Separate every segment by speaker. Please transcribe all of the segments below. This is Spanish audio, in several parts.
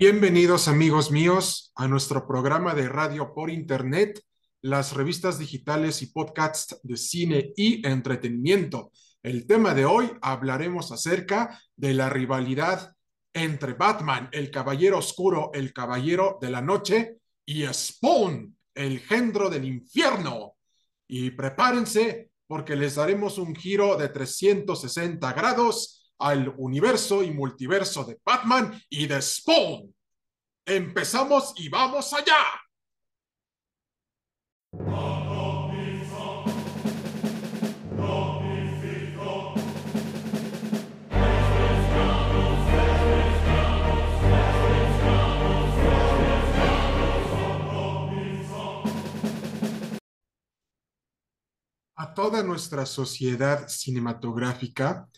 Speaker 1: Bienvenidos amigos míos a nuestro programa de radio por internet, las revistas digitales y podcasts de cine y entretenimiento. El tema de hoy hablaremos acerca de la rivalidad entre Batman, el caballero oscuro, el caballero de la noche, y Spawn, el gendro del infierno. Y prepárense porque les daremos un giro de 360 grados al universo y multiverso de Batman y de Spawn. Empezamos y vamos allá. A toda nuestra sociedad cinematográfica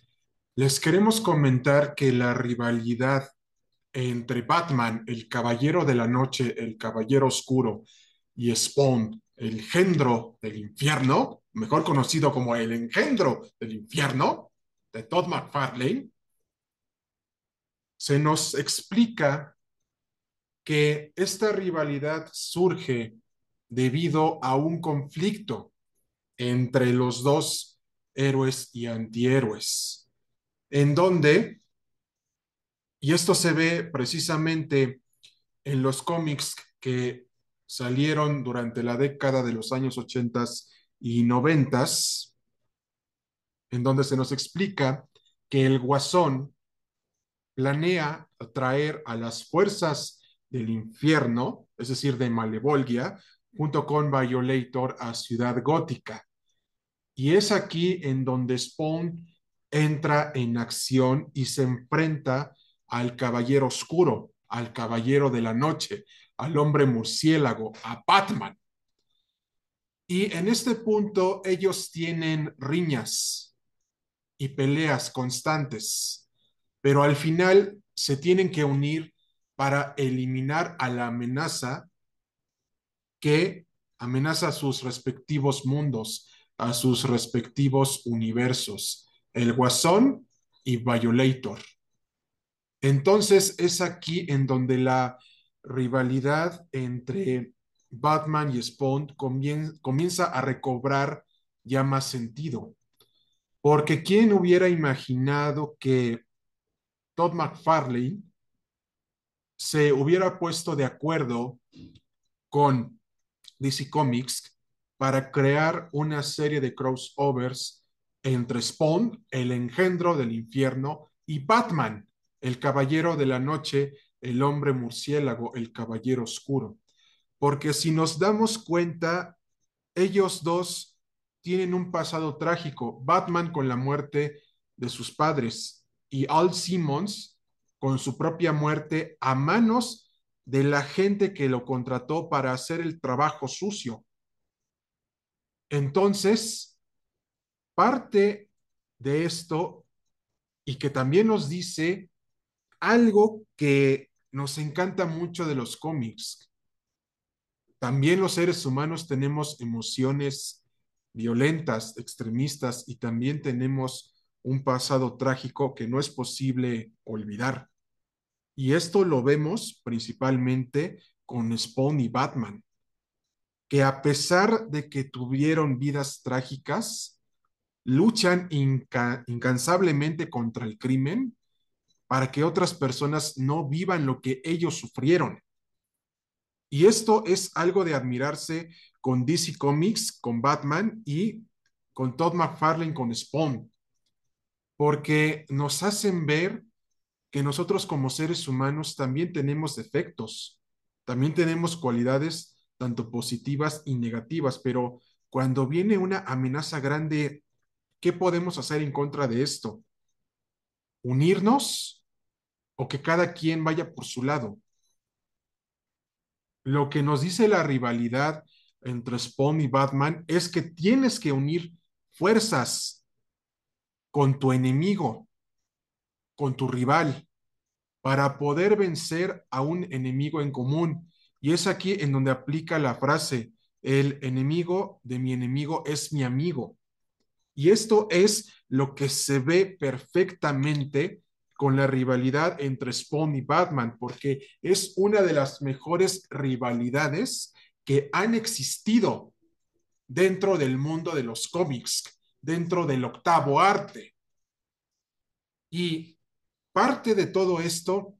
Speaker 1: les queremos comentar que la rivalidad entre Batman, el caballero de la noche, el caballero oscuro, y Spawn, el engendro del infierno, mejor conocido como el engendro del infierno, de Todd McFarlane, se nos explica que esta rivalidad surge debido a un conflicto entre los dos héroes y antihéroes en donde, y esto se ve precisamente en los cómics que salieron durante la década de los años 80 y 90, en donde se nos explica que el guasón planea atraer a las fuerzas del infierno, es decir, de Malevolgia, junto con Violator a Ciudad Gótica. Y es aquí en donde Spawn entra en acción y se enfrenta al caballero oscuro, al caballero de la noche, al hombre murciélago, a Batman. Y en este punto ellos tienen riñas y peleas constantes, pero al final se tienen que unir para eliminar a la amenaza que amenaza a sus respectivos mundos, a sus respectivos universos el Guasón y Violator. Entonces es aquí en donde la rivalidad entre Batman y Spawn comienza a recobrar ya más sentido. Porque ¿quién hubiera imaginado que Todd McFarlane se hubiera puesto de acuerdo con DC Comics para crear una serie de crossovers entre Spawn, el engendro del infierno, y Batman, el caballero de la noche, el hombre murciélago, el caballero oscuro. Porque si nos damos cuenta, ellos dos tienen un pasado trágico. Batman con la muerte de sus padres y Al Simmons con su propia muerte a manos de la gente que lo contrató para hacer el trabajo sucio. Entonces, parte de esto y que también nos dice algo que nos encanta mucho de los cómics. También los seres humanos tenemos emociones violentas, extremistas y también tenemos un pasado trágico que no es posible olvidar. Y esto lo vemos principalmente con Spawn y Batman, que a pesar de que tuvieron vidas trágicas, luchan incansablemente contra el crimen para que otras personas no vivan lo que ellos sufrieron. Y esto es algo de admirarse con DC Comics, con Batman y con Todd McFarlane, con Spawn, porque nos hacen ver que nosotros como seres humanos también tenemos defectos, también tenemos cualidades tanto positivas y negativas, pero cuando viene una amenaza grande ¿Qué podemos hacer en contra de esto? ¿Unirnos o que cada quien vaya por su lado? Lo que nos dice la rivalidad entre Spawn y Batman es que tienes que unir fuerzas con tu enemigo, con tu rival, para poder vencer a un enemigo en común. Y es aquí en donde aplica la frase, el enemigo de mi enemigo es mi amigo. Y esto es lo que se ve perfectamente con la rivalidad entre Spawn y Batman, porque es una de las mejores rivalidades que han existido dentro del mundo de los cómics, dentro del octavo arte. Y parte de todo esto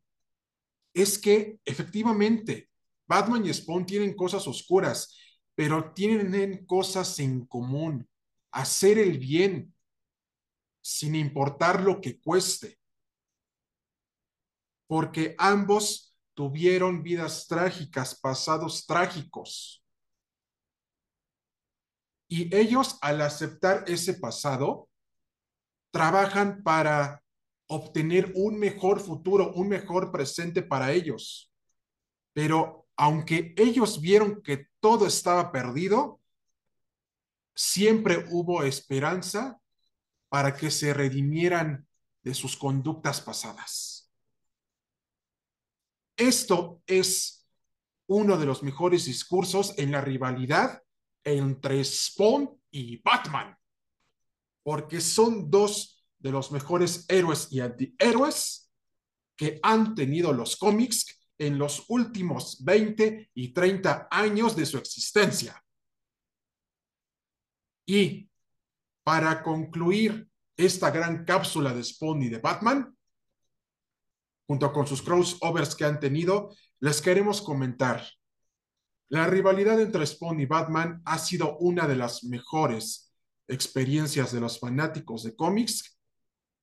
Speaker 1: es que efectivamente Batman y Spawn tienen cosas oscuras, pero tienen cosas en común. Hacer el bien sin importar lo que cueste porque ambos tuvieron vidas trágicas, pasados trágicos. Y ellos, al aceptar ese pasado, trabajan para obtener un mejor futuro, un mejor presente para ellos. Pero aunque ellos vieron que todo estaba perdido, siempre hubo esperanza para que se redimieran de sus conductas pasadas. Esto es uno de los mejores discursos en la rivalidad entre Spawn y Batman, porque son dos de los mejores héroes y antihéroes que han tenido los cómics en los últimos 20 y 30 años de su existencia. Y para concluir esta gran cápsula de Spawn y de Batman, junto con sus crossovers que han tenido, les queremos comentar. La rivalidad entre Spawn y Batman ha sido una de las mejores experiencias de los fanáticos de cómics,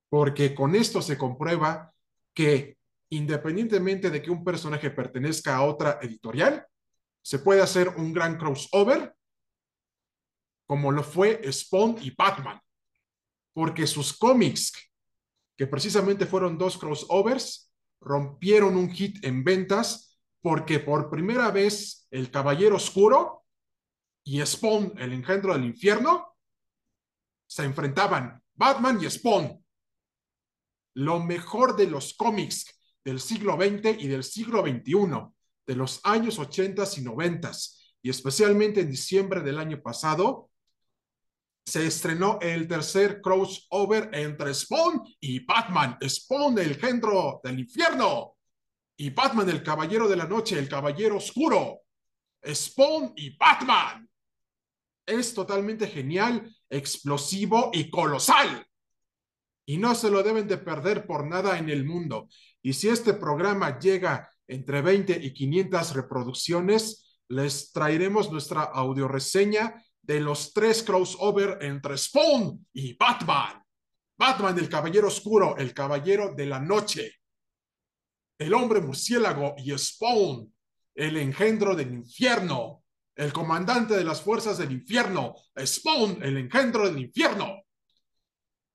Speaker 1: porque con esto se comprueba que independientemente de que un personaje pertenezca a otra editorial, se puede hacer un gran crossover, como lo fue Spawn y Batman, porque sus cómics, que precisamente fueron dos crossovers, rompieron un hit en ventas porque por primera vez el Caballero Oscuro y Spawn, el engendro del infierno, se enfrentaban. Batman y Spawn. Lo mejor de los cómics del siglo XX y del siglo XXI, de los años 80 y 90, y especialmente en diciembre del año pasado, se estrenó el tercer crossover entre Spawn y Batman. Spawn, el engendro del infierno. Y Batman, el caballero de la noche, el caballero oscuro. Spawn y Batman. Es totalmente genial, explosivo y colosal. Y no se lo deben de perder por nada en el mundo. Y si este programa llega entre 20 y 500 reproducciones, les traeremos nuestra audioreseña de los tres crossover entre Spawn y Batman. Batman, el caballero oscuro, el caballero de la noche. El hombre murciélago y Spawn, el engendro del infierno. El comandante de las fuerzas del infierno, Spawn, el engendro del infierno.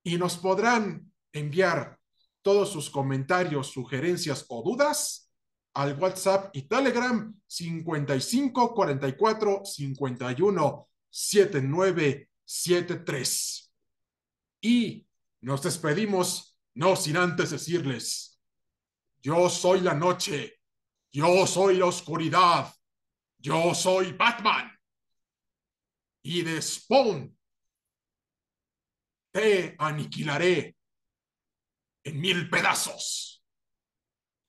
Speaker 1: Y nos podrán enviar todos sus comentarios, sugerencias o dudas al WhatsApp y Telegram 55 44 51 7973. Y nos despedimos, no sin antes decirles, yo soy la noche, yo soy la oscuridad, yo soy Batman. Y de Spawn te aniquilaré en mil pedazos.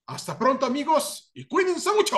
Speaker 1: Hasta pronto amigos y cuídense mucho.